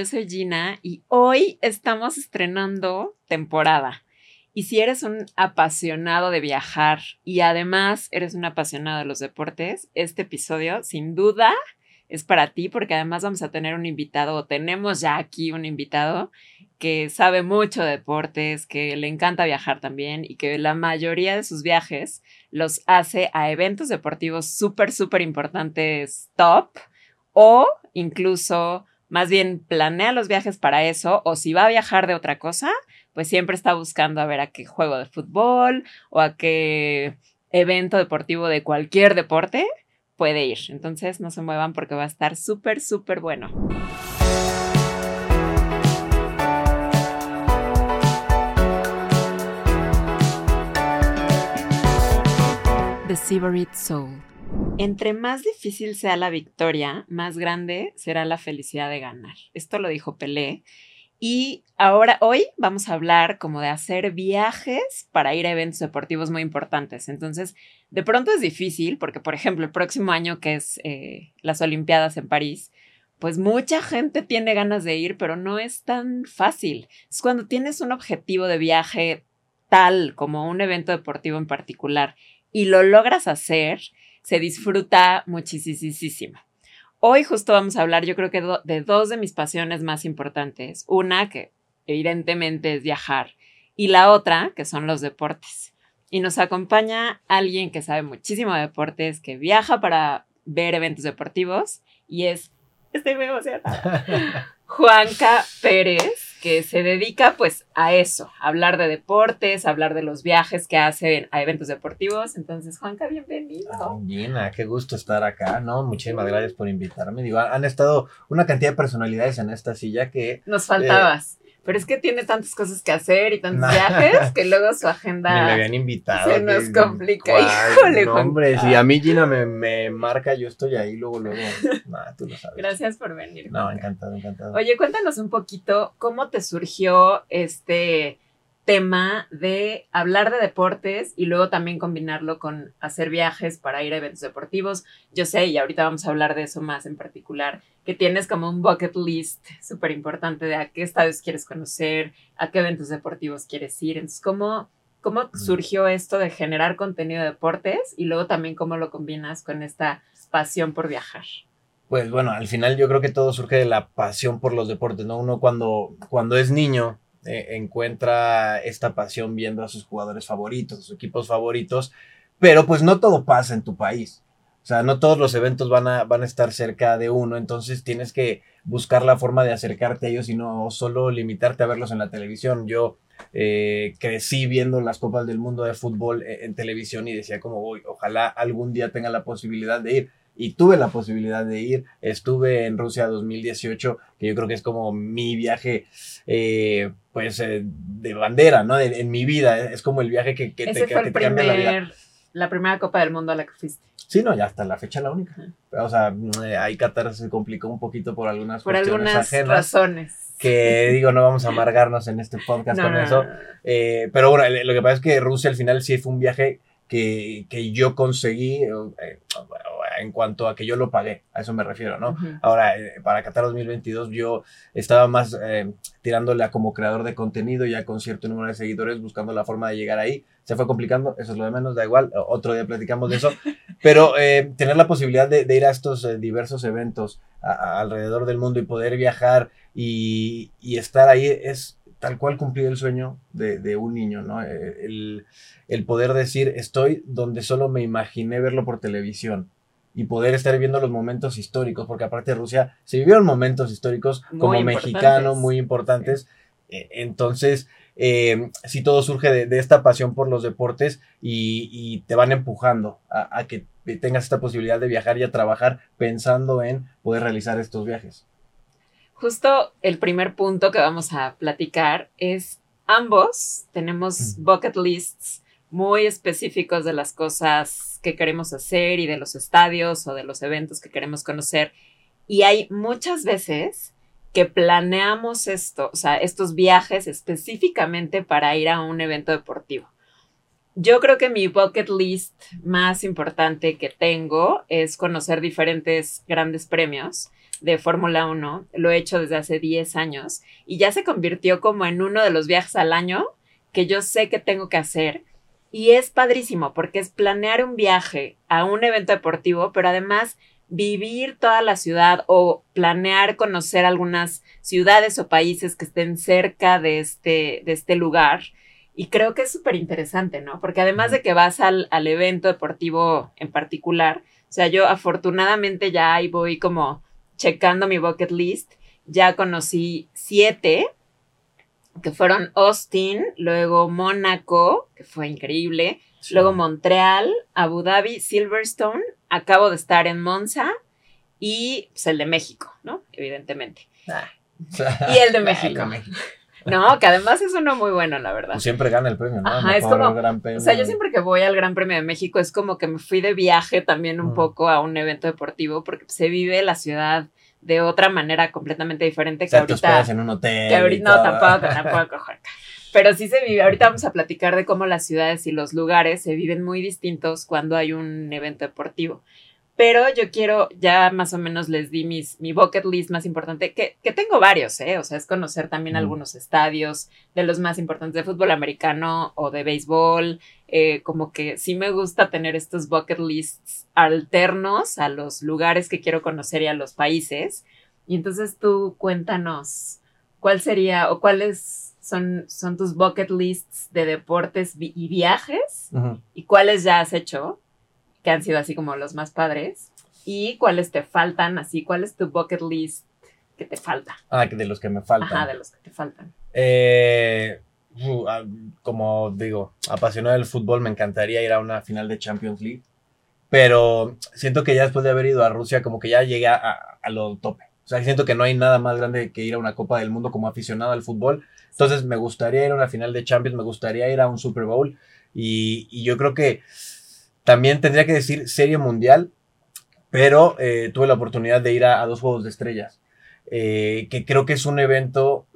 Yo soy Gina y hoy estamos estrenando temporada. Y si eres un apasionado de viajar y además eres un apasionado de los deportes, este episodio sin duda es para ti porque además vamos a tener un invitado o tenemos ya aquí un invitado que sabe mucho de deportes, que le encanta viajar también y que la mayoría de sus viajes los hace a eventos deportivos súper, súper importantes top o incluso más bien planea los viajes para eso o si va a viajar de otra cosa, pues siempre está buscando a ver a qué juego de fútbol o a qué evento deportivo de cualquier deporte puede ir. Entonces no se muevan porque va a estar súper, súper bueno. The Sybarite Soul. Entre más difícil sea la victoria, más grande será la felicidad de ganar. Esto lo dijo Pelé. Y ahora, hoy vamos a hablar como de hacer viajes para ir a eventos deportivos muy importantes. Entonces, de pronto es difícil porque, por ejemplo, el próximo año que es eh, las Olimpiadas en París, pues mucha gente tiene ganas de ir, pero no es tan fácil. Es cuando tienes un objetivo de viaje tal como un evento deportivo en particular y lo logras hacer, se disfruta muchísimo. Hoy justo vamos a hablar, yo creo que de dos de mis pasiones más importantes. Una que evidentemente es viajar y la otra que son los deportes. Y nos acompaña alguien que sabe muchísimo de deportes, que viaja para ver eventos deportivos y es, estoy muy emocionada, Juanca Pérez que se dedica pues a eso, a hablar de deportes, a hablar de los viajes que hace a eventos deportivos. Entonces, Juanca, bienvenido. Gina, qué gusto estar acá, ¿no? Muchísimas gracias por invitarme. Digo, han estado una cantidad de personalidades en esta silla que... Nos faltabas. Pero es que tiene tantas cosas que hacer y tantos viajes que luego su agenda. Me, habían invitado. Se nos complica. Híjole, no, hombre, si a mí Gina me, me, marca, yo estoy ahí luego, luego. Nah, tú lo sabes. Gracias por venir. No, encantado, encantado. Oye, cuéntanos un poquito cómo te surgió este tema de hablar de deportes y luego también combinarlo con hacer viajes para ir a eventos deportivos. Yo sé, y ahorita vamos a hablar de eso más en particular, que tienes como un bucket list súper importante de a qué estadios quieres conocer, a qué eventos deportivos quieres ir. Entonces, ¿cómo, cómo surgió esto de generar contenido de deportes y luego también cómo lo combinas con esta pasión por viajar? Pues bueno, al final yo creo que todo surge de la pasión por los deportes, ¿no? Uno cuando, cuando es niño eh, encuentra esta pasión viendo a sus jugadores favoritos, sus equipos favoritos, pero pues no todo pasa en tu país. O sea, no todos los eventos van a, van a estar cerca de uno, entonces tienes que buscar la forma de acercarte a ellos y no solo limitarte a verlos en la televisión. Yo eh, crecí viendo las Copas del Mundo de fútbol en, en televisión y decía como, ojalá algún día tenga la posibilidad de ir y tuve la posibilidad de ir. Estuve en Rusia 2018, que yo creo que es como mi viaje, eh, pues, eh, de bandera, ¿no? en mi vida, es como el viaje que, que te, fue el primer, la vida. La primera Copa del Mundo a la que fuiste. Sí, no, ya hasta la fecha la única. O sea, eh, ahí Qatar se complicó un poquito por algunas por algunas razones que digo, no vamos a amargarnos en este podcast con eso. pero bueno, lo que pasa es que Rusia al final sí fue un viaje que, que yo conseguí, en cuanto a que yo lo pagué, a eso me refiero, ¿no? Ahora, eh, para Qatar 2022 yo estaba más eh, tirándole a como creador de contenido, ya con cierto número de seguidores, buscando la forma de llegar ahí. Se fue complicando, eso es lo de menos, da igual, otro día platicamos de eso. Pero eh, tener la posibilidad de, ir a estos diversos eventos alrededor del mundo y poder viajar y, y estar ahí es tal cual cumplir el sueño de, de un niño, ¿no? El, el, poder decir, estoy donde solo me imaginé verlo por televisión y poder estar viendo los momentos históricos, porque aparte de Rusia se vivieron momentos históricos como mexicano muy importantes. E, entonces, eh, si todo surge de, esta pasión por los deportes y, te van empujando a, que tengas esta posibilidad de viajar y a trabajar pensando en poder realizar estos viajes. Justo el primer punto que vamos a platicar es ambos tenemos bucket lists muy específicos de las cosas que queremos hacer y de los estadios o de los eventos que queremos conocer. Y hay muchas veces que planeamos esto, o sea, estos viajes específicamente para ir a un evento deportivo. Yo creo que mi bucket list más importante que tengo es conocer diferentes grandes premios de Fórmula 1, lo he hecho desde hace 10 años y ya se convirtió como en uno de los viajes al año que yo sé que tengo que hacer. Y es padrísimo porque es planear un viaje a un evento deportivo, pero además vivir toda la ciudad o planear conocer algunas ciudades o países que estén cerca de este, de este lugar. Y creo que es súper interesante, ¿no? Porque además de que vas al, al evento deportivo en particular, o sea, yo afortunadamente ya ahí voy como checando mi bucket list. Ya conocí siete, que fueron Austin, luego Mónaco, que fue increíble, luego Montreal, Abu Dhabi, Silverstone, acabo de estar en Monza y pues, el de México, ¿no? Evidentemente. Ah. Y el de México. No, que además es uno muy bueno, la verdad. Pues siempre gana el premio, ¿no? Ajá, es como, o sea, yo siempre que voy al Gran Premio de México es como que me fui de viaje también un poco a un evento deportivo porque se vive la ciudad de otra manera completamente diferente que ahorita. en un hotel. Que ahorita, no, tampoco, tampoco, Pero sí se vive. Ahorita vamos a platicar de cómo las ciudades y los lugares se viven muy distintos cuando hay un evento deportivo. Pero yo quiero, ya más o menos les di mis, mi bucket list más importante, que, que tengo varios, ¿eh? O sea, es conocer también algunos estadios de los más importantes de fútbol americano o de béisbol. Eh, como que sí me gusta tener estos bucket lists alternos a los lugares que quiero conocer y a los países. Y entonces tú cuéntanos cuál sería o cuáles son, son tus bucket lists de deportes y viajes y cuáles ya has hecho que han sido así como los más padres y cuáles te faltan, así, cuál es tu bucket list que te falta. Ah, de los que me faltan. Ajá, de los que te faltan. Eh, ah, como digo, apasionado del fútbol, me encantaría ir a una final de Champions League, pero siento que ya después de haber ido a Rusia, como que ya llegué a, lo tope. O sea, siento que no hay nada más grande que ir a una Copa del Mundo como aficionado al fútbol. Entonces, me gustaría ir a una final de Champions, me gustaría ir a un Super Bowl. Y, y yo creo que también tendría que decir Serie Mundial, pero eh, tuve la oportunidad de ir a, dos Juegos de Estrellas, eh, que creo que es un evento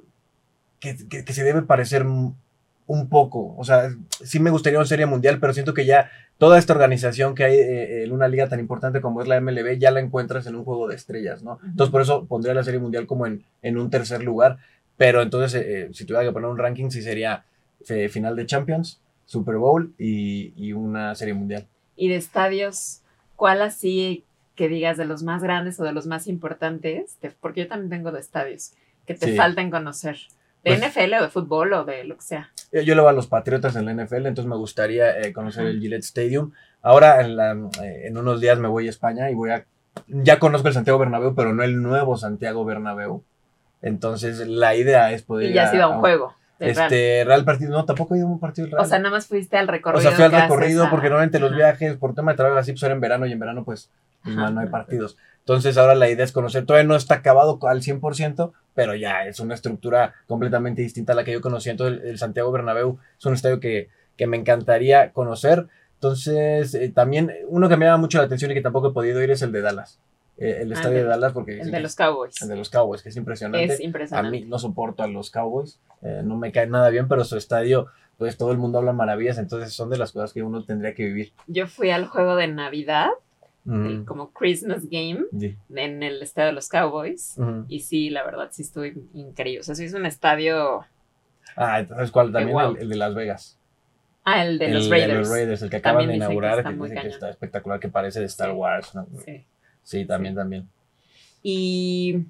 que, se debe parecer un poco. O sea, sí me gustaría una Serie Mundial, pero siento que ya toda esta organización que hay eh, en una liga tan importante como es la MLB, ya la encuentras en un Juego de Estrellas, ¿no? Entonces, por eso pondría la Serie Mundial como en, en un tercer lugar. Pero entonces, si tuviera que poner un ranking, sí sería final de Champions, Super Bowl y una Serie Mundial y de estadios, ¿cuál así que digas de los más grandes o de los más importantes? porque yo también tengo de estadios que te faltan conocer. ¿De pues NFL o de fútbol o de lo que sea? Eh, yo le voy a los Patriotas en la NFL, entonces me gustaría eh, conocer el Gillette Stadium. Ahora en, la, eh, en unos días me voy a España y voy a... Ya conozco el Santiago Bernabéu, pero no el nuevo Santiago Bernabéu. Entonces la idea es poder... Y ya ha sido un juego. Este, Real. Partido, no, tampoco he ido a un partido Real. O sea, nada más fuiste al recorrido. O sea, fui al recorrido porque normalmente los viajes por tema de trabajo así pues en verano y en verano pues, pues no hay partidos. Entonces ahora la idea es conocer, todavía no está acabado al 100%, pero ya es una estructura completamente distinta a la que yo conocí. Entonces el, Santiago Bernabéu es un estadio que, que me encantaría conocer. Entonces eh, también uno que me llama mucho la atención y que tampoco he podido ir es el de Dallas. Eh, el estadio de Dallas porque... El de los Cowboys. El de los Cowboys, que es impresionante. Es impresionante. A mí no soporto a los Cowboys, eh, no me cae nada bien, pero su estadio, pues todo el mundo habla maravillas, entonces son de las cosas que uno tendría que vivir. Yo fui al juego de Navidad, como Christmas Game, en el estadio de los Cowboys, y sí, la verdad, sí estuve increíble. O sea, sí es un estadio... Ah, entonces, ¿cuál? También el, de Las Vegas. Ah, el de los Raiders. De los Raiders, el que acaban de inaugurar, que, que, está espectacular, que parece de Star Wars. Sí. Sí, también, también. Y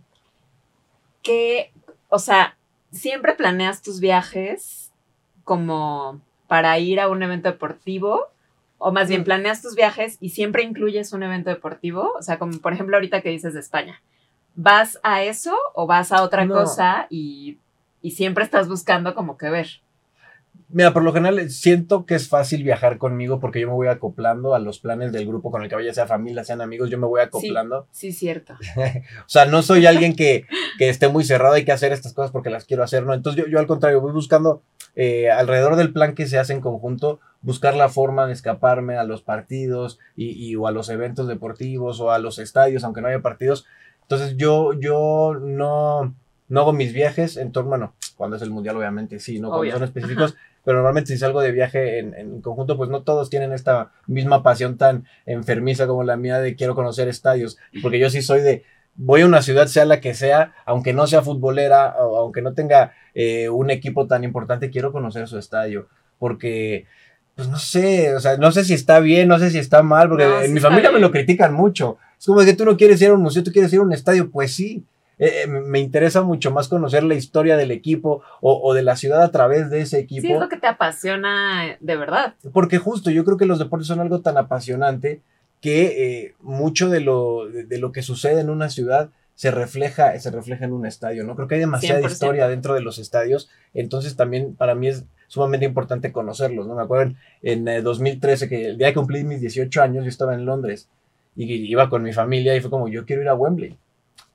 que, o sea, siempre planeas tus viajes como para ir a un evento deportivo, o más bien planeas tus viajes y siempre incluyes un evento deportivo, o sea, como por ejemplo ahorita que dices de España, ¿vas a eso o vas a otra cosa y, y siempre estás buscando como que ver? Mira, por lo general siento que es fácil viajar conmigo porque yo me voy acoplando a los planes del grupo con el que vaya, sea familia, sean amigos, yo me voy acoplando. Sí, sí cierto. o sea, no soy alguien que, que, esté muy cerrado, hay que hacer estas cosas porque las quiero hacer, ¿no? Entonces yo, yo al contrario, voy buscando eh, alrededor del plan que se hace en conjunto, buscar la forma de escaparme a los partidos y, y, o a los eventos deportivos o a los estadios, aunque no haya partidos. Entonces yo, yo no, no hago mis viajes en torno, bueno, cuando es el mundial obviamente sí, no cuando son específicos pero normalmente si salgo de viaje en, conjunto, pues no todos tienen esta misma pasión tan enfermiza como la mía de quiero conocer estadios, porque yo sí soy de, voy a una ciudad, sea la que sea, aunque no sea futbolera o aunque no tenga eh, un equipo tan importante, quiero conocer su estadio. Porque, pues no sé, o sea, no sé si está bien, no sé si está mal, porque en mi familia me lo critican mucho. Es como que tú no quieres ir a un museo, tú quieres ir a un estadio, pues sí. Eh, eh, me interesa mucho más conocer la historia del equipo o, de la ciudad a través de ese equipo. Sí, es lo que te apasiona de verdad. Porque justo yo creo que los deportes son algo tan apasionante que eh, mucho de lo, de, lo que sucede en una ciudad se refleja, se refleja en un estadio, ¿no? Creo que hay demasiada historia dentro de los estadios, entonces también para mí es sumamente importante conocerlos, ¿no? Me acuerdo en, en 2013 que el día que cumplí mis 18 años yo estaba en Londres y iba con mi familia y fue como, yo quiero ir a Wembley,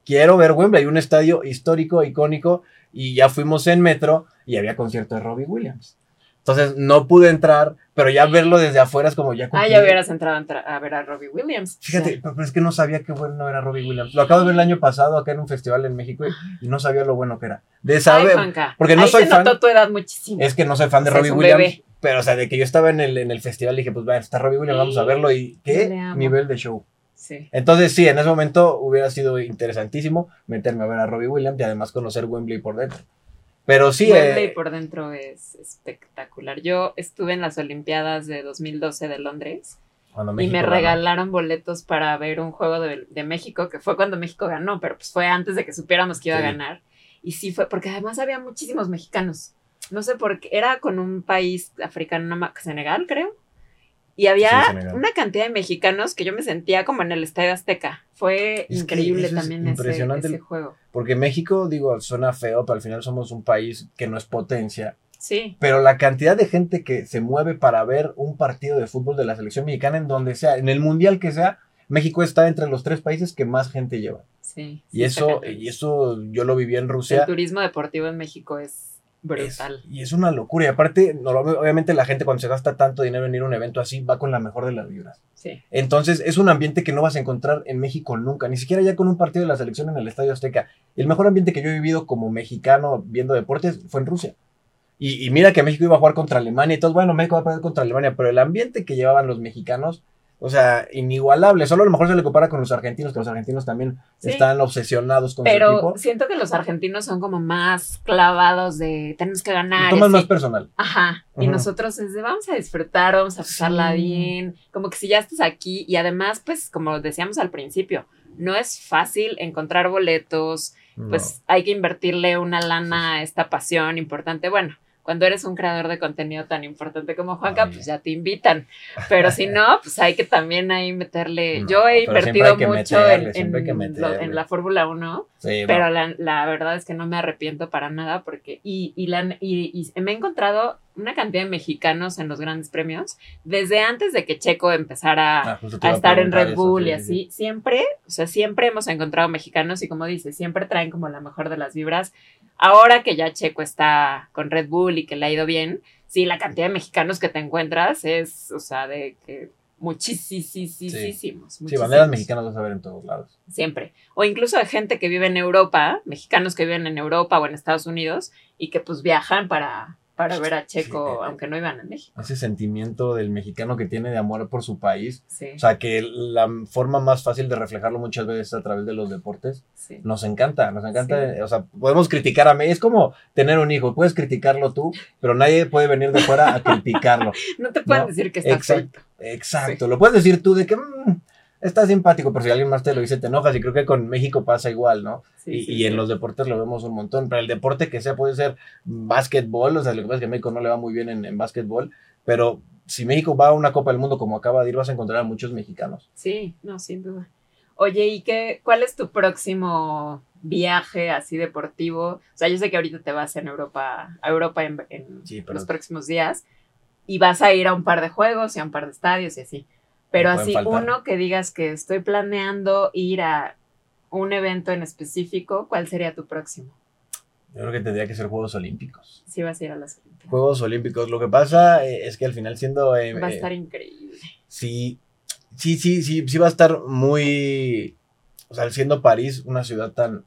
quiero ver Wembley, un estadio histórico, icónico, y ya fuimos en metro y había concierto de Robbie Williams. Entonces no pude entrar, pero ya verlo desde afuera es como ya. Ah, ya hubieras entrado a ver a Robbie Williams. Fíjate, pero es que no sabía qué bueno era Robbie Williams. Lo acabo de ver el año pasado acá en un festival en México y, no sabía lo bueno que era. De saber. porque no soy fan. tu edad muchísimo. Es que no soy fan de Robbie Williams. Pero, o sea, de que yo estaba en el, en el festival dije, pues va, está Robbie Williams, vamos a verlo. ¿Y qué nivel de show? Sí. Entonces, sí, en ese momento hubiera sido interesantísimo meterme a ver a Robbie Williams y además conocer Wembley por dentro. Pero sí. Wembley eh, por dentro es espectacular. Yo estuve en las Olimpiadas de 2012 de Londres. y me regalaron boletos para ver un juego de, México, que fue cuando México ganó, pero pues fue antes de que supiéramos que iba a ganar. Y sí fue, porque además había muchísimos mexicanos. No sé por qué, era con un país africano, Senegal, creo. Y había una cantidad de mexicanos que yo me sentía como en el Estadio Azteca. Fue increíble también ese, juego. Porque México, digo, suena feo, pero al final somos un país que no es potencia. Sí. Pero la cantidad de gente que se mueve para ver un partido de fútbol de la selección mexicana en donde sea, en el mundial que sea, México está entre los tres países que más gente lleva. Sí. Y eso, y eso yo lo viví en Rusia. El turismo deportivo en México es Brutal. y es una locura. Y aparte, obviamente la gente cuando se gasta tanto dinero en ir a un evento así, va con la mejor de las vibras. Sí. Entonces, es un ambiente que no vas a encontrar en México nunca, ni siquiera ya con un partido de la selección en el Estadio Azteca. El mejor ambiente que yo he vivido como mexicano viendo deportes fue en Rusia. Y, y mira que México iba a jugar contra Alemania y todo, bueno, México va a perder contra Alemania, pero el ambiente que llevaban los mexicanos o sea, inigualable. Solo a lo mejor se le compara con los argentinos, que los argentinos también están obsesionados con Pero su equipo. siento que los argentinos son como más clavados de tenemos que ganar. toman más personal. Ajá. Y nosotros es de vamos a disfrutar, vamos a pasarla bien. Como que si ya estás aquí. Y además, pues, como decíamos al principio, no es fácil encontrar boletos. Pues hay que invertirle una lana a esta pasión importante. Bueno, cuando eres un creador de contenido tan importante como Juanca, pues ya te invitan. Pero si no, pues hay que también ahí meterle. Yo he invertido mucho en, la Fórmula 1, pero la, verdad es que no me arrepiento para nada porque. Y, y, la, y, me he encontrado una cantidad de mexicanos en los grandes premios, desde antes de que Checo empezara ah, a estar en Red Bull y así, siempre, o sea, siempre hemos encontrado mexicanos y como dices, siempre traen como la mejor de las vibras ahora que ya Checo está con Red Bull y que le ha ido bien, sí, la cantidad de mexicanos que te encuentras es, o sea, de que muchísimos. Sí, banderas mexicanas vas a ver en todos lados. Siempre. O incluso de gente que vive en Europa, mexicanos que viven en Europa o en Estados Unidos y que pues viajan para, para ver a Checo, aunque no iban a México. Ese sentimiento del mexicano que tiene de amor por su país. O sea, que la forma más fácil de reflejarlo muchas veces a través de los deportes. Nos encanta, nos encanta. O sea, podemos criticar a México. Es como tener un hijo. Puedes criticarlo tú, pero nadie puede venir de fuera a criticarlo. no te pueden decir que está Exacto. Exacto. Lo puedes decir tú de que. Mm, está simpático, pero si alguien más te lo dice, te enojas. Y creo que con México pasa igual, ¿no? y, en los deportes lo vemos un montón. Pero el deporte que sea puede ser básquetbol, o sea, lo que pasa es que México no le va muy bien en, en básquetbol, pero si México va a una Copa del Mundo como acaba de ir, vas a encontrar a muchos mexicanos. Sí, no, sin duda. Oye, ¿y qué, cuál es tu próximo viaje así deportivo? O sea, yo sé que ahorita te vas en Europa, a Europa en, los próximos días y vas a ir a un par de juegos y a un par de estadios y así. Pero así, uno que digas que estoy planeando ir a un evento en específico, ¿cuál sería tu próximo? Yo creo que tendría que ser Juegos Olímpicos. Sí, vas a ir a los Olímpicos. Juegos Olímpicos. Lo que pasa eh, es que al final siendo... Eh, va a estar increíble. Sí, sí, sí, sí, sí va a estar muy... O sea, siendo París una ciudad tan,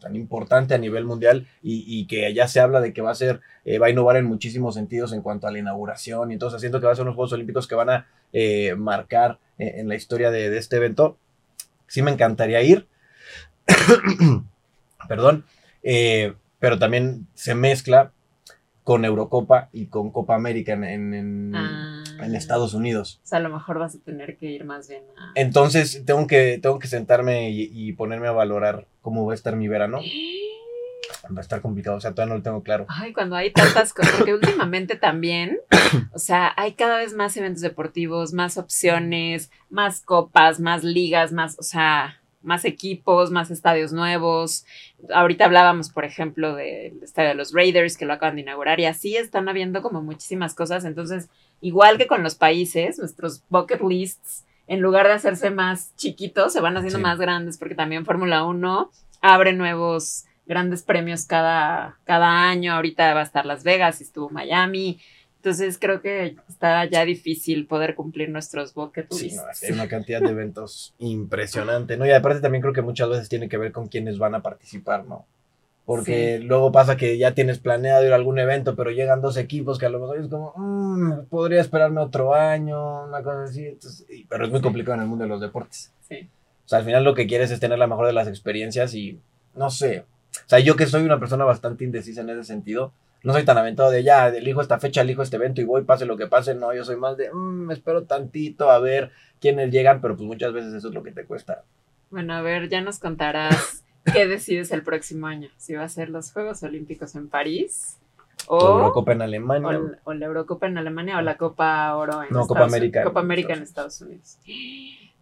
tan, importante a nivel mundial y, que ya se habla de que va a ser, eh, va a innovar en muchísimos sentidos en cuanto a la inauguración y entonces siento que va a ser unos Juegos Olímpicos que van a marcar en la historia de, este evento. Sí me encantaría ir, Perdón. Eh, pero también se mezcla con Eurocopa y con Copa América en, Ah. Estados Unidos. O sea, a lo mejor vas a tener que ir más bien a... Entonces tengo que, tengo que sentarme y, y ponerme a valorar cómo va a estar mi verano. Va a estar complicado, o sea, todavía no lo tengo claro. Ay, cuando hay tantas cosas, porque últimamente también, o sea, hay cada vez más eventos deportivos, más opciones, más copas, más ligas, más, o sea, más equipos, más estadios nuevos. Ahorita hablábamos, por ejemplo, del estadio de los Raiders, que lo acaban de inaugurar, y así están habiendo como muchísimas cosas. Entonces, igual que con los países, nuestros bucket lists, en lugar de hacerse más chiquitos, se van haciendo Sí. más grandes, porque también Fórmula 1 abre nuevos grandes premios cada, cada año. Ahorita va a estar Las Vegas y estuvo Miami. Entonces creo que está ya difícil poder cumplir nuestros bucket Sí, lists. no, hay una cantidad de eventos impresionante, ¿no? Y aparte también creo que muchas veces tiene que ver con quiénes van a participar, ¿no? Porque luego pasa que ya tienes planeado ir a algún evento, pero llegan dos equipos que a lo mejor es como, "Mm, podría esperarme otro año, una cosa así. entonces, pero es muy complicado en el mundo de los deportes. Sí. O sea, al final lo que quieres es tener la mejor de las experiencias y no sé. O sea, yo que soy una persona bastante indecisa en ese sentido, no soy tan aventado de ya, elijo esta fecha, elijo este evento y voy, pase lo que pase. No, yo soy más de, "Mm, espero tantito a ver quiénes llegan, pero pues muchas veces eso es lo que te cuesta. Bueno, a ver, ya nos contarás qué decides el próximo año. Si va a ser los Juegos Olímpicos en París O o, Eurocopa en Alemania. o la Eurocopa en Alemania o la Copa Oro en No, Copa Estados América en Copa América en Estados Unidos.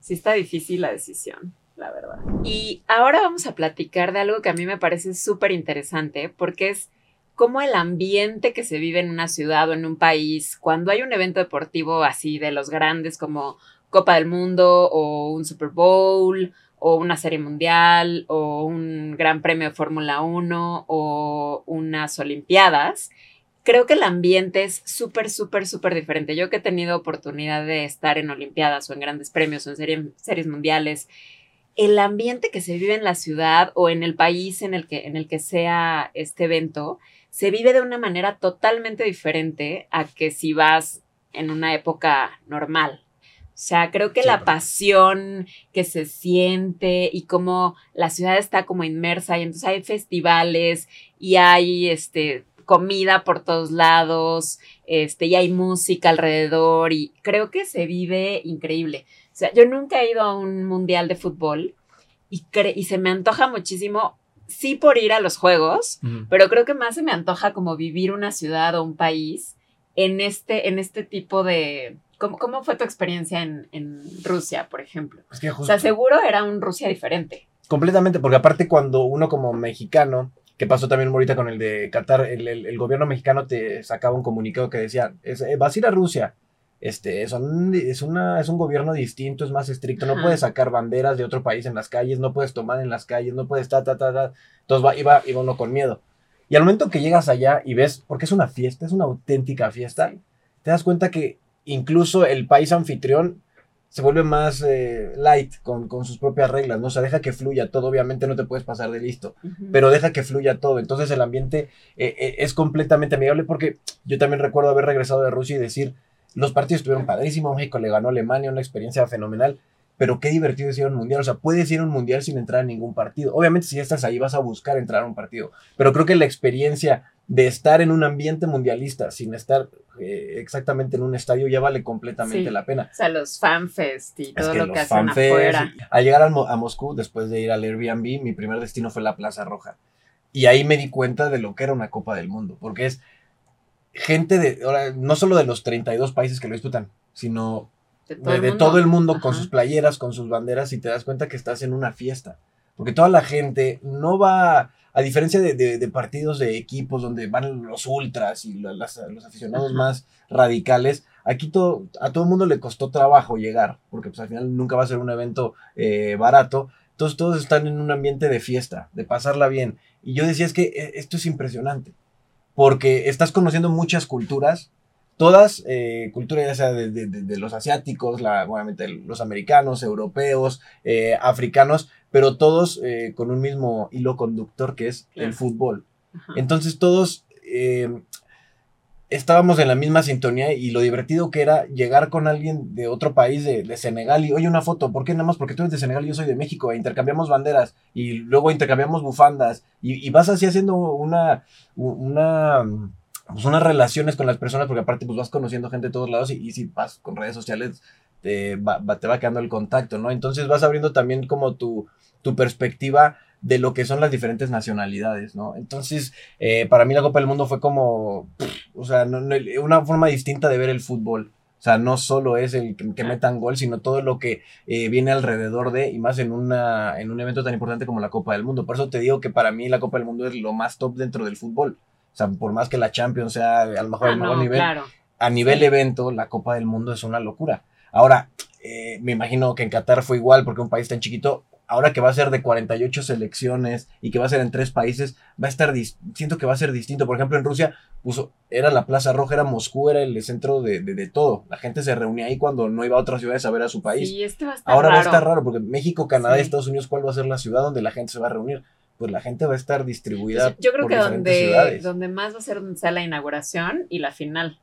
Sí está difícil la decisión, la verdad. Y ahora vamos a platicar de algo que a mí me parece súper interesante porque es cómo el ambiente que se vive en una ciudad o en un país cuando hay un evento deportivo así de los grandes como Copa del Mundo o un Super Bowl o una serie mundial o un gran premio de Fórmula 1 o unas Olimpiadas, creo que el ambiente es súper, súper, súper diferente. Yo que he tenido oportunidad de estar en Olimpiadas o en grandes premios o en serie- series mundiales, el ambiente que se vive en la ciudad o en el país en el que, en el que sea este evento, se vive de una manera totalmente diferente a que si vas en una época normal. O sea, creo que la pasión que se siente y cómo la ciudad está como inmersa y entonces hay festivales y hay este comida por todos lados, este, y hay música alrededor y creo que se vive increíble. O sea, yo nunca he ido a un mundial de fútbol y, cre- y se me antoja muchísimo, sí por ir a los juegos, pero creo que más se me antoja como vivir una ciudad o un país en este, en este tipo de... ¿Cómo, cómo fue tu experiencia en, en Rusia, por ejemplo? Es que O justo- sea, seguro era un Rusia diferente. Completamente, porque aparte cuando uno como mexicano, que pasó también ahorita con el de Qatar, el, el- el gobierno mexicano te sacaba un comunicado que decía, es, eh, vas a ir a Rusia, este, son- es, una, es un gobierno distinto, es más estricto, no puedes sacar banderas de otro país en las calles, no puedes tomar en las calles, no puedes ta, ta, ta, ta. Entonces va, iba, iba uno con miedo. Y al momento que llegas allá y ves, porque es una fiesta, es una auténtica fiesta, te das cuenta que incluso el país anfitrión se vuelve más eh, light con, con sus propias reglas, ¿no? O sea, deja que fluya todo, obviamente no te puedes pasar de listo, pero deja que fluya todo. Entonces el ambiente eh, eh, es completamente amigable porque yo también recuerdo haber regresado de Rusia y decir, los partidos estuvieron padrísimos, México le ganó a Alemania, una experiencia fenomenal, pero qué divertido es ir a un mundial. O sea, puedes ir a un mundial sin entrar a ningún partido. Obviamente si ya estás ahí vas a buscar entrar a un partido, pero creo que la experiencia de estar en un ambiente mundialista sin estar eh, exactamente en un estadio ya vale completamente Sí. la pena. O sea, los fanfest y Es todo que lo que hacen afuera. Al llegar Mo- a Moscú, después de ir al Airbnb, mi primer destino fue la Plaza Roja. Y ahí me di cuenta de lo que era una Copa del Mundo, porque es gente de, ahora, no solo de los 32 países que lo disputan, sino De de, de todo el mundo con sus playeras, con sus banderas, y te das cuenta que estás en una fiesta. Porque toda la gente no va, a diferencia de, partidos de equipos donde van los ultras y los aficionados Ajá. más radicales, aquí todo, a todo el mundo le costó trabajo llegar, porque pues al final nunca va a ser un evento eh, barato. Entonces todos están en un ambiente de fiesta, de pasarla bien. Y yo decía, es que eh, esto es impresionante, porque estás conociendo muchas culturas, todas eh, culturas ya sea de, de- de- de los asiáticos, la, obviamente los americanos, europeos, eh, africanos, pero todos eh, con un mismo hilo conductor que es el fútbol. Entonces todos, estábamos en la misma sintonía y lo divertido que era llegar con alguien de otro país, de, Senegal, y oye una foto, ¿por qué nada más? Porque tú eres de Senegal y yo soy de México, e intercambiamos banderas y luego intercambiamos bufandas y, vas así haciendo una, una, pues unas relaciones con las personas, porque aparte pues vas conociendo gente de todos lados y, si vas con redes sociales te va, te va quedando el contacto, ¿no? Entonces vas abriendo también como tu, tu perspectiva de lo que son las diferentes nacionalidades, ¿no? Entonces, eh, para mí la Copa del Mundo fue como, o sea, una forma distinta de ver el fútbol. O sea, no solo es el que, metan gol, sino todo lo que eh, viene alrededor de, y más en, una, en un evento tan importante como la Copa del Mundo. Por eso te digo que para mí la Copa del Mundo es lo más top dentro del fútbol. O sea, por más que la Champions sea a lo mejor el ah, mejor nivel, a nivel evento, la Copa del Mundo es una locura. Ahora, eh, me imagino que en Qatar fue igual porque un país tan chiquito, ahora que va a ser de 48 selecciones y que va a ser en tres países, va a estar, siento que va a ser distinto. Por ejemplo, en Rusia puso, era la Plaza Roja, era Moscú, era el centro de, de, todo. La gente se reunía ahí cuando no iba a otras ciudades a ver a su país. Sí, este va a estar ahora va a estar raro, porque México, Canadá, Estados Unidos, ¿cuál va a ser la ciudad donde la gente se va a reunir? Pues la gente va a estar distribuida. Yo creo que donde, donde más va a ser donde sea la inauguración y la final.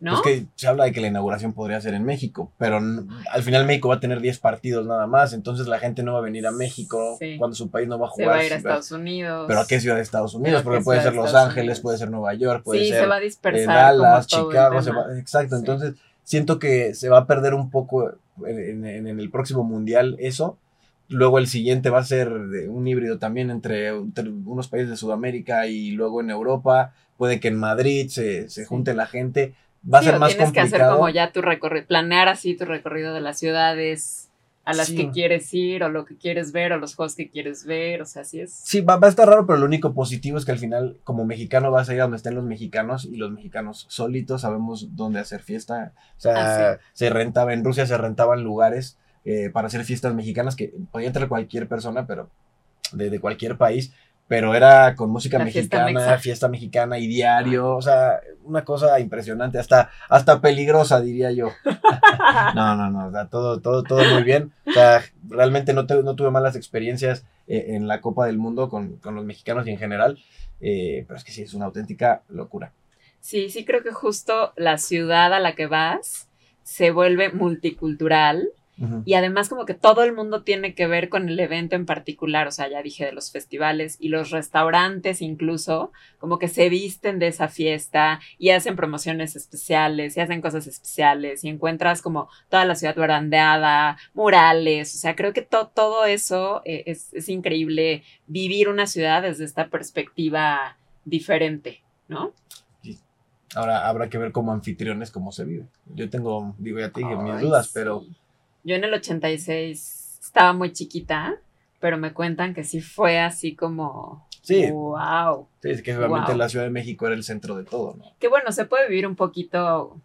¿No? Es que se habla de que la inauguración podría ser en México, pero al final México va a tener 10 partidos nada más, entonces la gente no va a venir a México cuando su país no va a jugar. Se va a ir a Estados Unidos. Pero ¿a qué ciudad de Estados Unidos? Porque puede ser Los Ángeles, puede ser Nueva York, puede sí, ser se va a dispersar Dallas, Chicago, exacto, entonces siento que se va a perder un poco en, el próximo mundial eso. Luego el siguiente va a ser un híbrido también entre, unos países de Sudamérica y luego en Europa. Puede que en Madrid se, se junte la gente va a ser más tienes que hacer como ya tu recorrido, planear así tu recorrido de las ciudades a las que quieres ir o lo que quieres ver o los juegos que quieres ver, o sea, así es. Sí, va, a estar raro, pero lo único positivo es que al final como mexicano vas a ir a donde estén los mexicanos y los mexicanos solitos sabemos dónde hacer fiesta. O sea, ah, se rentaba, en Rusia se rentaban lugares eh, para hacer fiestas mexicanas que podía entrar cualquier persona, pero de, de cualquier país pero era con música mexicana, fiesta, mexicana y diario, o sea, una cosa impresionante, hasta, hasta peligrosa, diría yo. no, no, no, o sea, todo, todo, todo muy bien. O sea, realmente no, no tuve malas experiencias eh, en la Copa del Mundo con, los mexicanos y en general, eh, pero es que sí, es una auténtica locura. Sí, sí creo que justo la ciudad a la que vas se vuelve multicultural y además como que todo el mundo tiene que ver con el evento en particular, o sea, ya dije de los festivales y los restaurantes incluso, como que se visten de esa fiesta y hacen promociones especiales y hacen cosas especiales y encuentras como toda la ciudad barandeada, murales, o sea, creo que todo eso eh, es, es increíble vivir una ciudad desde esta perspectiva diferente, ¿no? Ahora habrá que ver como anfitriones cómo se vive. Yo tengo, digo ya te dije, mis dudas, pero yo en el 86 estaba muy chiquita, pero me cuentan que sí fue así como... Sí. ¡Wow! Sí, es que realmente la Ciudad de México era el centro de todo, ¿no? Que bueno, se puede vivir un poquito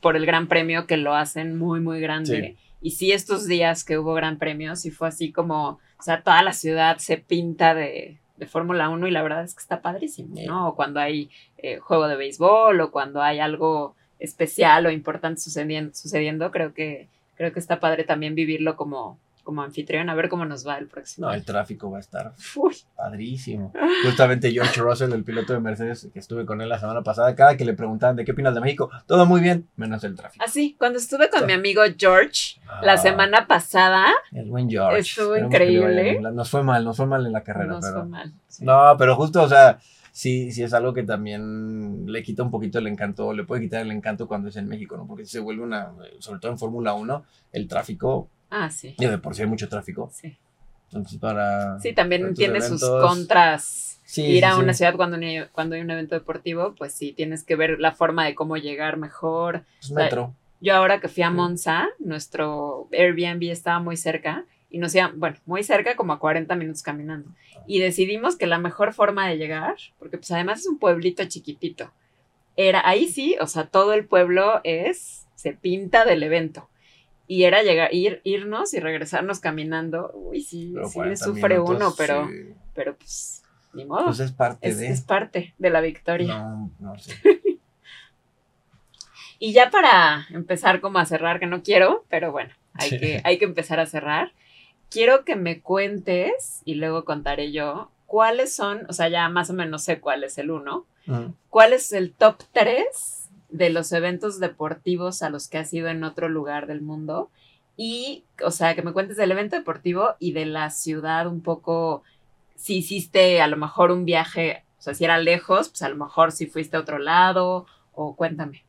por el Gran Premio que lo hacen muy, muy grande. Y sí, estos días que hubo Gran Premio, sí fue así como, o sea, toda la ciudad se pinta de, de Fórmula 1 y la verdad es que está padrísimo, ¿no? O cuando hay eh, juego de béisbol o cuando hay algo especial o importante sucediendo, sucediendo creo que creo que está padre también vivirlo como, como anfitrión, a ver cómo nos va el próximo. No, el tráfico va a estar padrísimo. Justamente George Russell, el piloto de Mercedes, que estuve con él la semana pasada, cada que le preguntaban de qué opinas de México, todo muy bien, menos el tráfico. Así, cuando estuve con mi amigo George la ah. semana pasada, el buen George. Estuvo increíble. Nos fue mal, nos fue mal en la carrera. Nos fue mal. No, pero justo, o sea, sí, sí es algo que también le quita un poquito el encanto, le puede quitar el encanto cuando es en México, ¿no? Porque se vuelve una, sobre todo en Fórmula 1, el tráfico. Ah, sí. Y de por sí hay mucho tráfico. Sí. Entonces, para. Sí, también tiene sus contras. Ir a una ciudad cuando hay, cuando hay un evento deportivo, pues sí, tienes que ver la forma de cómo llegar mejor. Pues metro. yo ahora que fui a Monza, nuestro Airbnb estaba muy cerca y nos iban, bueno, muy cerca, como a 40 minutos caminando. Y decidimos que la mejor forma de llegar, porque pues además es un pueblito chiquitito, era ahí sí, o sea, todo el pueblo es, se pinta del evento. Y era llegar, ir, irnos y regresarnos caminando. Uy, sí, sí sufre uno, pero, pero pues, ni modo. Pues es parte es, de. Es parte de la victoria. No, no sé. y ya para empezar como a cerrar, que no quiero, pero bueno, hay, que, hay que empezar a cerrar quiero que me cuentes, y luego contaré yo, ¿cuáles son, o sea, ya más o menos sé cuál es el uno, cuál es el top tres de los eventos deportivos a los que has ido en otro lugar del mundo? Y, o sea, que me cuentes del evento deportivo y de la ciudad un poco, si hiciste a lo mejor un viaje, o sea, si era lejos, pues a lo mejor si fuiste a otro lado, o cuéntame.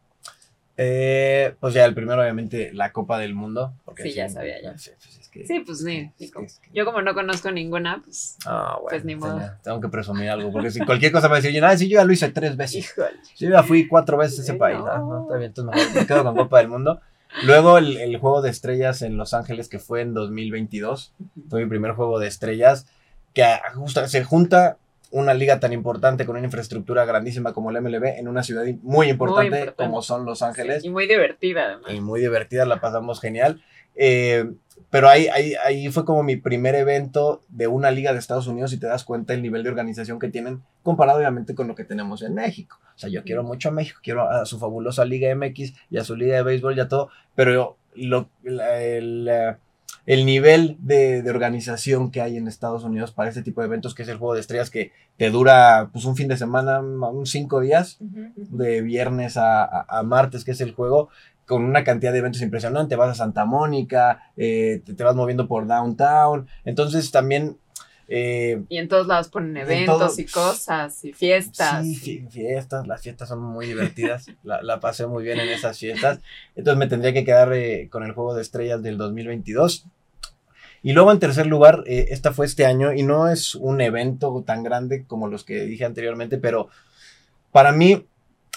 Eh, pues ya, el primero, obviamente, la Copa del Mundo. Porque sí, ya sabía ya. Sí, pues, sí, pues yo como no conozco ninguna, pues, ah, pues ni modo. Tengo que presumir algo, porque si cualquier cosa me decir, ah, sí, yo ya lo hice tres veces. Híjole. Yo ya fui cuatro veces a ese país. No. no, está bien, entonces me quedo con Copa del Mundo. Luego el, el, juego de estrellas en Los Ángeles, que fue en 2022. Fue mi primer juego de estrellas, que justo, se junta una liga tan importante con una infraestructura grandísima como el MLB en una ciudad muy importante, como son Los Ángeles. y muy divertida además. Y muy divertida, la pasamos genial. Eh, pero ahí, ahí, ahí fue como mi primer evento de una liga de Estados Unidos y te das cuenta el nivel de organización que tienen comparado obviamente con lo que tenemos en México. O sea, yo quiero mucho a México, quiero a su fabulosa Liga MX y a su Liga de Béisbol y a todo, pero lo, el, el nivel de, organización que hay en Estados Unidos para este tipo de eventos, que es el juego de estrellas que te dura pues un fin de semana, un cinco días, de viernes a, martes, que es el juego, con una cantidad de eventos impresionante. Vas a Santa Mónica, eh, te, vas moviendo por downtown. Entonces también eh, y en todos lados ponen eventos y cosas y fiestas. Sí, fiestas, las fiestas son muy divertidas. la, pasé muy bien en esas fiestas. Entonces me tendría que quedar eh, con el juego de estrellas del 2022. Y luego en tercer lugar, eh, esta fue este año y no es un evento tan grande como los que dije anteriormente, pero para mí,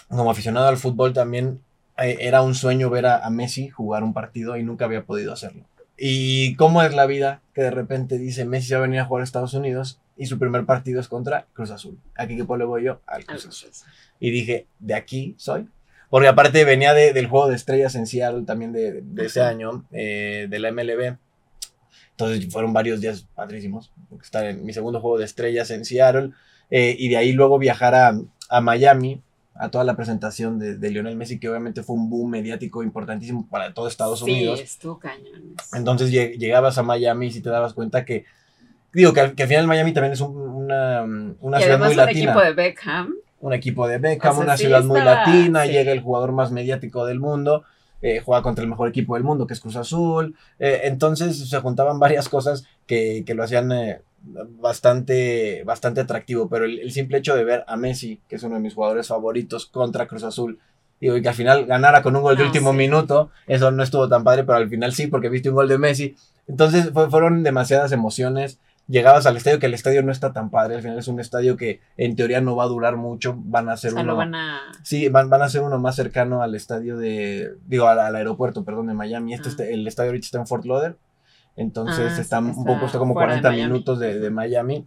como aficionado al fútbol también, era un sueño ver a Messi jugar un partido y nunca había podido hacerlo. Y cómo es la vida que de repente dice Messi va a venir a jugar a Estados Unidos y su primer partido es contra Cruz Azul. ¿A qué equipo le voy yo? Al Cruz Azul. Y dije, de aquí soy. Porque aparte venía del juego de estrellas en Seattle también de, ese año, eh, de la MLB. Entonces fueron varios días padrísimos. Estar en mi segundo juego de estrellas en Seattle. Eh, y de ahí luego viajar a, a Miami a toda la presentación de, de, Lionel Messi, que obviamente fue un boom mediático importantísimo para todo Estados Unidos. Sí, estuvo cañón. Entonces llegabas a Miami y si te dabas cuenta que, digo, que, al final Miami también es una, una ciudad muy latina. un equipo de Beckham. Un equipo de Beckham, una ciudad muy latina, llega el jugador más mediático del mundo. Eh, juega contra el mejor equipo del mundo, que es Cruz Azul. Eh, entonces se juntaban varias cosas que, que lo hacían eh, bastante, bastante atractivo, pero el, simple hecho de ver a Messi, que es uno de mis jugadores favoritos, contra Cruz Azul, y que al final ganara con un gol de ah, último minuto, eso no estuvo tan padre, pero al final sí, porque viste un gol de Messi. Entonces fueron demasiadas emociones. Llegabas al estadio, que el estadio no está tan padre, al final es un estadio que en teoría no va a durar mucho, van a ser uno... Van a... Sí, van, van, a ser uno más cercano al estadio de, digo, al, aeropuerto, perdón, de Miami. Este, ah. el estadio ahorita está en Fort Lauderdale, entonces ah, está, un poco, está como 40 minutos de, Miami.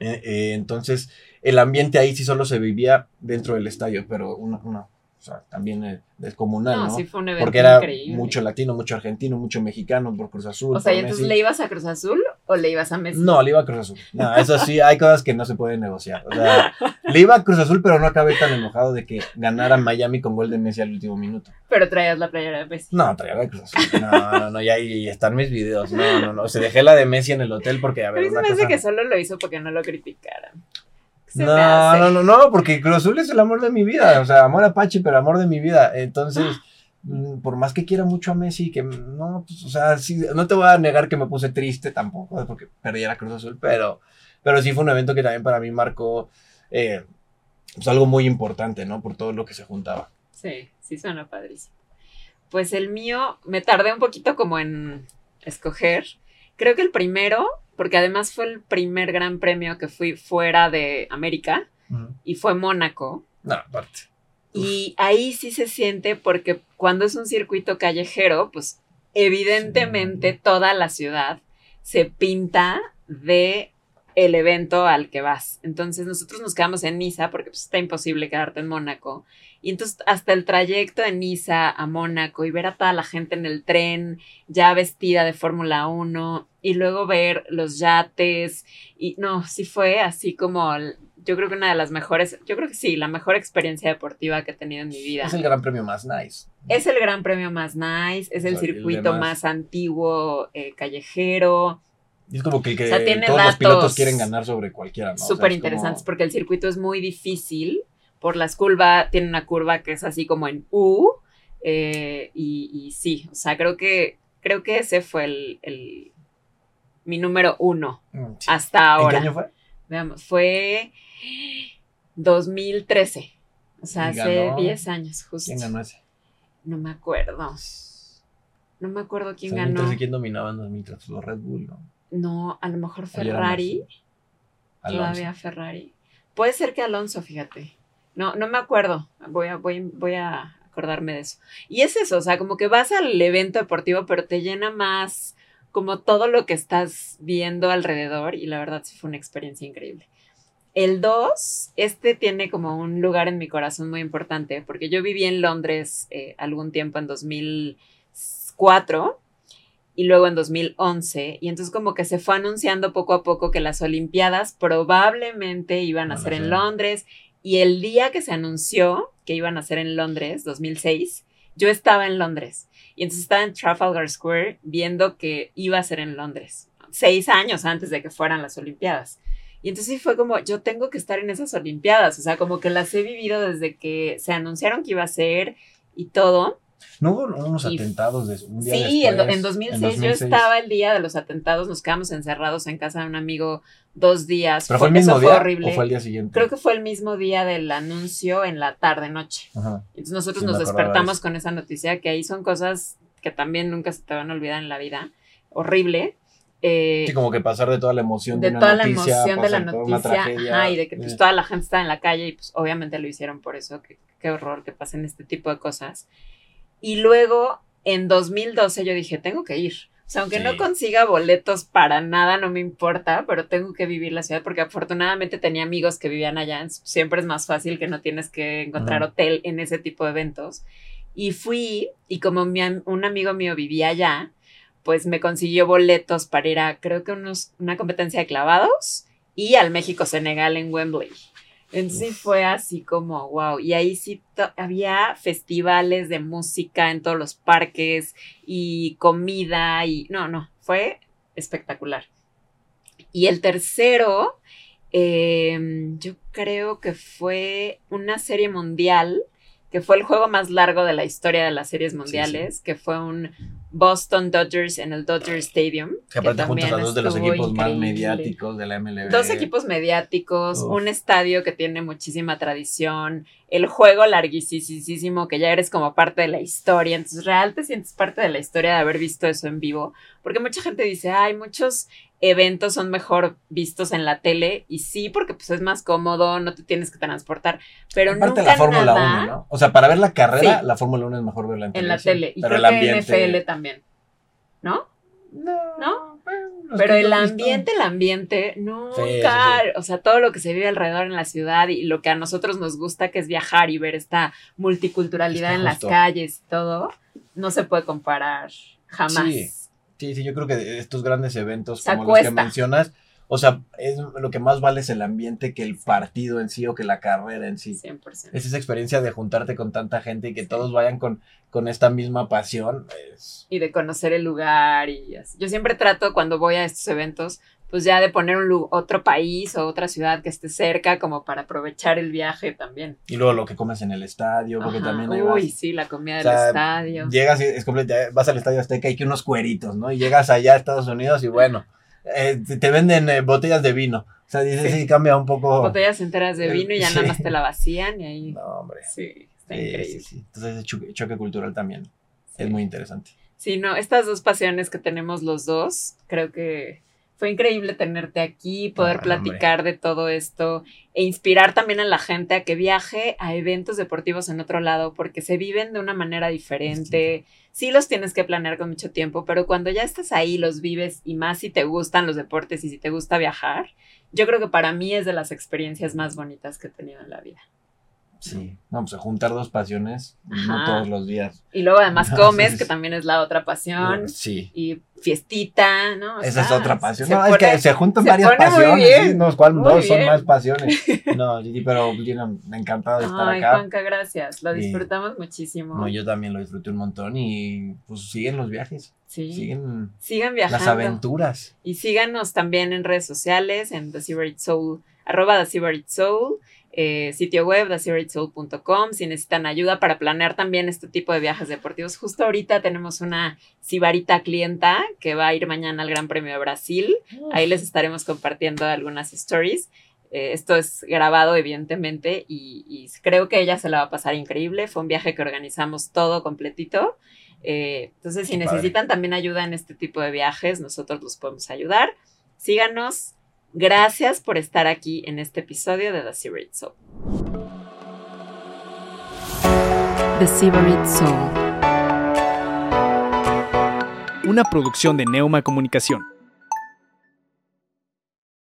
Eh, eh, entonces el ambiente ahí sí solo se vivía dentro del estadio, pero una, una o sea, también es descomunal, ¿no? Sí fue un evento Porque era mucho latino, mucho argentino, mucho mexicano por Cruz Azul. O sea, ¿y entonces le ibas a Cruz Azul o le ibas a Messi? No, le iba a Cruz Azul. No, eso sí, hay cosas que no se pueden negociar. O sea, le iba a Cruz Azul, pero no acabé tan enojado de que ganara Miami con gol de Messi al último minuto. Pero traías la playera de Messi. No, traía la de Cruz Azul. No, no, no, ya ahí están mis videos. No, no, no. O sea, dejé la de Messi en el hotel porque, a ver. Pero me que solo lo hizo porque no lo criticaran. No, no, no, no, porque Cruz Azul es el amor de mi vida. O sea, amor a Pachi, pero amor de mi vida. Entonces, por más que quiera mucho a Messi, que no, pues, o sea, sí, no te voy a negar que me puse triste tampoco, porque perdí a Cruz Azul, pero, pero sí fue un evento que también para mí marcó eh, pues algo muy importante, ¿no? Por todo lo que se juntaba. Sí, sí suena padrísimo. Pues el mío, me tardé un poquito como en escoger. Creo que el primero porque además fue el primer gran premio que fui fuera de América y fue Mónaco. No, aparte. Y ahí sí se siente porque cuando es un circuito callejero, pues evidentemente toda la ciudad se pinta de el evento al que vas. Entonces nosotros nos quedamos en Niza porque pues, está imposible quedarte en Mónaco. Y entonces hasta el trayecto de Niza a Mónaco y ver a toda la gente en el tren ya vestida de Fórmula 1 y luego ver los yates y no, sí fue así como yo creo que una de las mejores, yo creo que sí, la mejor experiencia deportiva que he tenido en mi vida. Es el gran premio más nice. Es el gran premio más nice, es el circuito más antiguo, eh, callejero Y es como que, que todos los pilotos quieren ganar sobre cualquiera, ¿no? Súper interesantes porque el circuito es muy difícil. Por las curvas, tiene una curva que es así como en U. Eh, y, sí, o sea, creo que, creo que ese fue el, mi número uno mm, hasta ahora. ¿Qué año fue? Veamos, fue 2013. O sea, hace 10 años, justo. ¿Quién ganó ese? No me acuerdo. No me acuerdo quién ganó. Entonces, ¿quién dominaba en 2013? Los Red Bull, ¿no? No, a lo mejor Ferrari. Todavía Ferrari. Puede ser que Alonso, fíjate. No, no me acuerdo. Voy a, voy, voy a acordarme de eso. Y es eso, o sea, como que vas al evento deportivo, pero te llena más como todo lo que estás viendo alrededor y la verdad sí fue una experiencia increíble. El 2, este tiene como un lugar en mi corazón muy importante porque yo viví en Londres eh, algún tiempo en 2004 y luego en 2011 y entonces como que se fue anunciando poco a poco que las Olimpiadas probablemente iban a ser en Londres y el día que se anunció que iban a ser en Londres, 2006, yo estaba en Londres y entonces estaba en Trafalgar Square viendo que iba a ser en Londres, seis años antes de que fueran las Olimpiadas. Y entonces fue como, yo tengo que estar en esas Olimpiadas, o sea, como que las he vivido desde que se anunciaron que iba a ser y todo. ¿No hubo unos atentados de un día Sí, en, 2006, yo estaba el día de los atentados, nos quedamos encerrados en casa de un amigo dos días. ¿Pero fue, el mismo día horrible. o fue el día siguiente? Creo que fue el mismo día del anuncio en la tarde-noche. Entonces nosotros nos despertamos con esa noticia que ahí son cosas que también nunca se te van a olvidar en la vida. Horrible. Eh, sí, como que pasar de toda la emoción de, de toda la emoción de la noticia y de que pues, toda la gente está en la calle y pues obviamente lo hicieron por eso, qué horror que pasen este tipo de cosas. Y luego en 2012 yo dije, tengo que ir. O sea, aunque no consiga boletos para nada, no me importa, pero tengo que vivir la ciudad porque afortunadamente tenía amigos que vivían allá. Siempre es más fácil que no tienes que encontrar hotel en ese tipo de eventos. Y fui, y como un amigo mío vivía allá, pues me consiguió boletos para ir a, creo que unos, una competencia de clavados y al México-Senegal en Wembley. Entonces sí fue así como, wow. Y ahí sí había festivales de música en todos los parques y comida y no, no, fue espectacular. Y el tercero, em, yo creo que fue una serie mundial que fue el juego más largo de la historia de las series mundiales, que fue un Boston Dodgers en el Dodger Stadium. Que aparte juntos a dos de los equipos más mediáticos de la MLB. Dos equipos mediáticos, un estadio que tiene muchísima tradición, el juego larguísimo, que ya eres como parte de la historia. Entonces, real te sientes parte de la historia de haber visto eso en vivo. Porque mucha gente dice, hay muchos eventos son mejor vistos en la tele y sí, porque pues es más cómodo, no te tienes que transportar, pero Aparte nunca la Fórmula 1, ¿no? O sea, para ver la carrera, la Fórmula 1 es mejor verla en, en la tele. Y pero creo el ambiente... NFL también, ¿no? No. ¿No? pero el ambiente, el ambiente, nunca, o sea, todo lo que se vive alrededor en la ciudad y lo que a nosotros nos gusta, que es viajar y ver esta multiculturalidad en las calles y todo, no se puede comparar jamás. Sí, sí, yo creo que estos grandes eventos como los que mencionas, o sea, es, lo que más vale es el ambiente que el partido en sí o que la carrera en sí. 100%. Es esa experiencia de juntarte con tanta gente y que todos vayan con, con esta misma pasión. Y de conocer el lugar y así. Yo siempre trato cuando voy a estos eventos pues ya de poner un otro país o otra ciudad que esté cerca como para aprovechar el viaje también. Y luego lo que comes en el estadio, porque también hay Uy, sí, la comida del estadio. Llegas y es completo, vas al estadio Azteca y que unos cueritos, ¿no? Y llegas allá a Estados Unidos y bueno, eh, te venden eh, botellas de vino. O sea, dices, sí. cambia un poco. Botellas enteras de vino y ya nada más te la vacían y ahí. No, hombre. Sí, está increíble. Sí, sí. Entonces, ese choque, choque cultural también es muy interesante. Sí, no, estas dos pasiones que tenemos los dos, creo que fue increíble tenerte aquí, poder platicar de todo esto e inspirar también a la gente a que viaje a eventos deportivos en otro lado porque se viven de una manera diferente. Sí. los tienes que planear con mucho tiempo, pero cuando ya estás ahí, los vives y más si te gustan los deportes y si te gusta viajar, yo creo que para mí es de las experiencias más bonitas que he tenido en la vida. Sí, no, pues juntar dos pasiones, no todos los días. Y luego además comes, que también es la otra pasión. Sí. Y fiestita, ¿no? Esa es otra pasión. No, es que se juntan varias pasiones, ¿sí? No, ¿cuál, dos son más pasiones. No, Gigi, pero Gina, me encantado de estar Ay, acá. Juanca, gracias. Lo disfrutamos muchísimo. No, yo también lo disfruté un montón y pues siguen los viajes. Sí. Siguen, Sigan viajando. las aventuras. Y síganos también en redes sociales, en The Secret Soul, arroba The Secret Soul. Eh, sitio web, thesecretsoul.com, si necesitan ayuda para planear también este tipo de viajes deportivos. Justo ahorita tenemos una sibarita clienta que va a ir mañana al Gran Premio de Brasil. Ahí les estaremos compartiendo algunas stories. Eh, esto es grabado, evidentemente, y, y, creo que ella se la va a pasar increíble. Fue un viaje que organizamos todo completito. Eh, entonces, si necesitan también ayuda en este tipo de viajes, nosotros los podemos ayudar. Síganos Gracias por estar aquí en este episodio de The Secret Soul. The Secret Soul. Una producción de Neuma Comunicación.